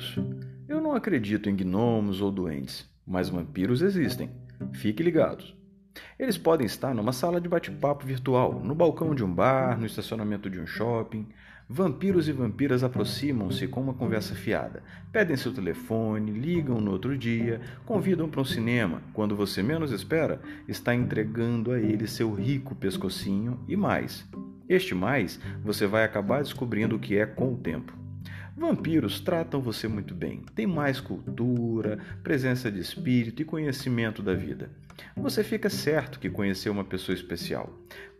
vampiros? Eu não acredito em gnomos ou doentes, mas vampiros existem. Fique ligados. Eles podem estar numa sala de bate-papo virtual, no balcão de um bar, no estacionamento de um shopping. Vampiros e vampiras aproximam-se com uma conversa fiada, pedem seu telefone, ligam no outro dia, convidam para um cinema. Quando você menos espera, está entregando a eles seu rico pescocinho e mais. Este mais você vai acabar descobrindo o que é com o tempo. Vampiros tratam você muito bem, têm mais cultura, presença de espírito e conhecimento da vida. Você fica certo que conheceu uma pessoa especial.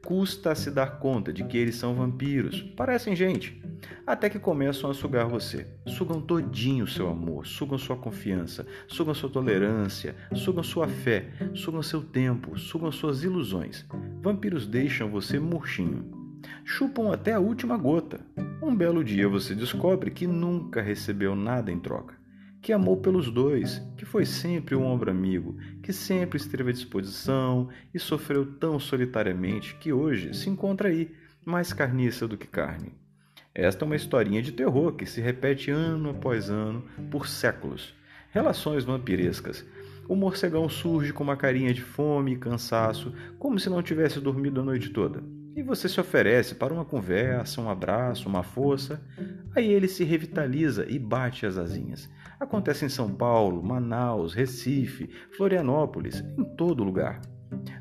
Custa se dar conta de que eles são vampiros, parecem gente, até que começam a sugar você. Sugam todinho seu amor, sugam sua confiança, sugam sua tolerância, sugam sua fé, sugam seu tempo, sugam suas ilusões. Vampiros deixam você murchinho. Chupam até a última gota, um belo dia você descobre que nunca recebeu nada em troca, que amou pelos dois, que foi sempre um ombro amigo, que sempre esteve à disposição e sofreu tão solitariamente que hoje se encontra aí, mais carniça do que carne. Esta é uma historinha de terror que se repete ano após ano por séculos. Relações vampirescas. O morcegão surge com uma carinha de fome e cansaço, como se não tivesse dormido a noite toda e você se oferece para uma conversa, um abraço, uma força, aí ele se revitaliza e bate as asinhas. Acontece em São Paulo, Manaus, Recife, Florianópolis, em todo lugar.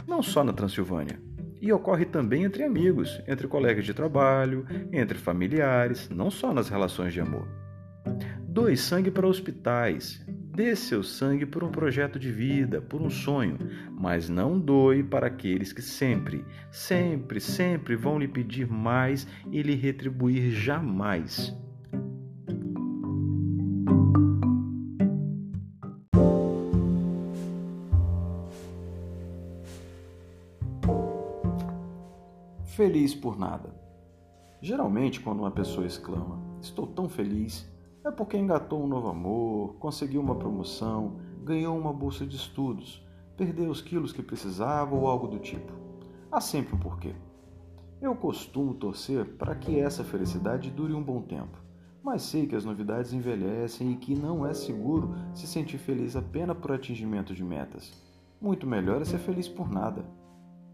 Não só na Transilvânia. E ocorre também entre amigos, entre colegas de trabalho, entre familiares, não só nas relações de amor. Doe sangue para hospitais, Dê seu sangue por um projeto de vida, por um sonho, mas não doe para aqueles que sempre, sempre, sempre vão lhe pedir mais e lhe retribuir jamais. Feliz por nada. Geralmente, quando uma pessoa exclama: Estou tão feliz, é porque engatou um novo amor, conseguiu uma promoção, ganhou uma bolsa de estudos, perdeu os quilos que precisava ou algo do tipo. Há sempre um porquê. Eu costumo torcer para que essa felicidade dure um bom tempo, mas sei que as novidades envelhecem e que não é seguro se sentir feliz apenas por atingimento de metas. Muito melhor é ser feliz por nada.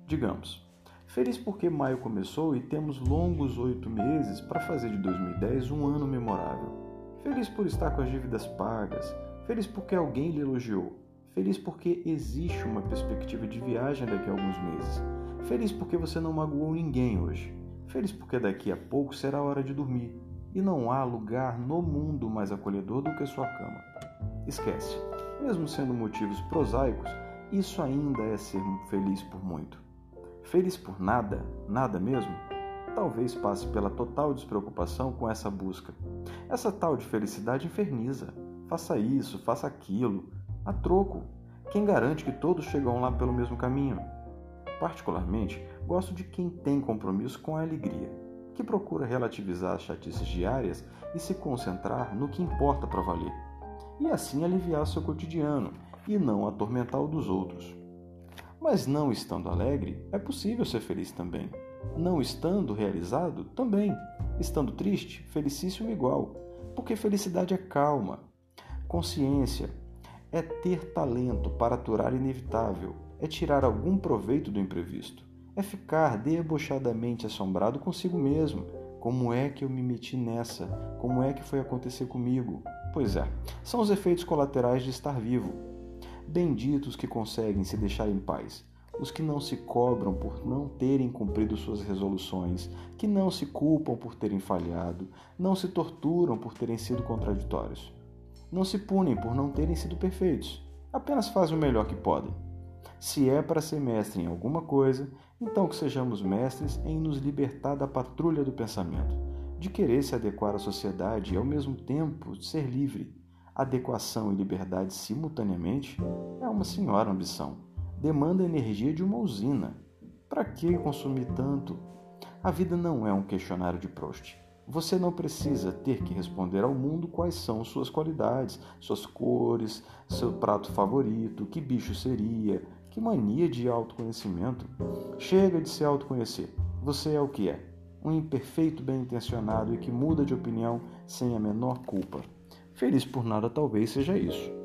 Digamos, feliz porque maio começou e temos longos oito meses para fazer de 2010 um ano memorável. Feliz por estar com as dívidas pagas, feliz porque alguém lhe elogiou, feliz porque existe uma perspectiva de viagem daqui a alguns meses, feliz porque você não magoou ninguém hoje, feliz porque daqui a pouco será hora de dormir. E não há lugar no mundo mais acolhedor do que sua cama. Esquece, mesmo sendo motivos prosaicos, isso ainda é ser feliz por muito. Feliz por nada, nada mesmo? Talvez passe pela total despreocupação com essa busca. Essa tal de felicidade inferniza. Faça isso, faça aquilo. A troco. Quem garante que todos chegam lá pelo mesmo caminho? Particularmente, gosto de quem tem compromisso com a alegria, que procura relativizar as chatices diárias e se concentrar no que importa para valer, e assim aliviar seu cotidiano e não atormentar o dos outros. Mas não estando alegre, é possível ser feliz também. Não estando realizado, também. Estando triste, felicíssimo igual. Porque felicidade é calma. Consciência é ter talento para aturar inevitável, é tirar algum proveito do imprevisto, é ficar debochadamente assombrado consigo mesmo. Como é que eu me meti nessa? Como é que foi acontecer comigo? Pois é, são os efeitos colaterais de estar vivo. Benditos que conseguem se deixar em paz os que não se cobram por não terem cumprido suas resoluções, que não se culpam por terem falhado, não se torturam por terem sido contraditórios. Não se punem por não terem sido perfeitos, apenas fazem o melhor que podem. Se é para ser mestre em alguma coisa, então que sejamos mestres em nos libertar da patrulha do pensamento, de querer se adequar à sociedade e ao mesmo tempo ser livre. Adequação e liberdade simultaneamente é uma senhora ambição demanda energia de uma usina. Para que consumir tanto? A vida não é um questionário de Proust. Você não precisa ter que responder ao mundo quais são suas qualidades, suas cores, seu prato favorito, que bicho seria, que mania de autoconhecimento. Chega de se autoconhecer. Você é o que é. Um imperfeito bem intencionado e que muda de opinião sem a menor culpa. Feliz por nada talvez seja isso.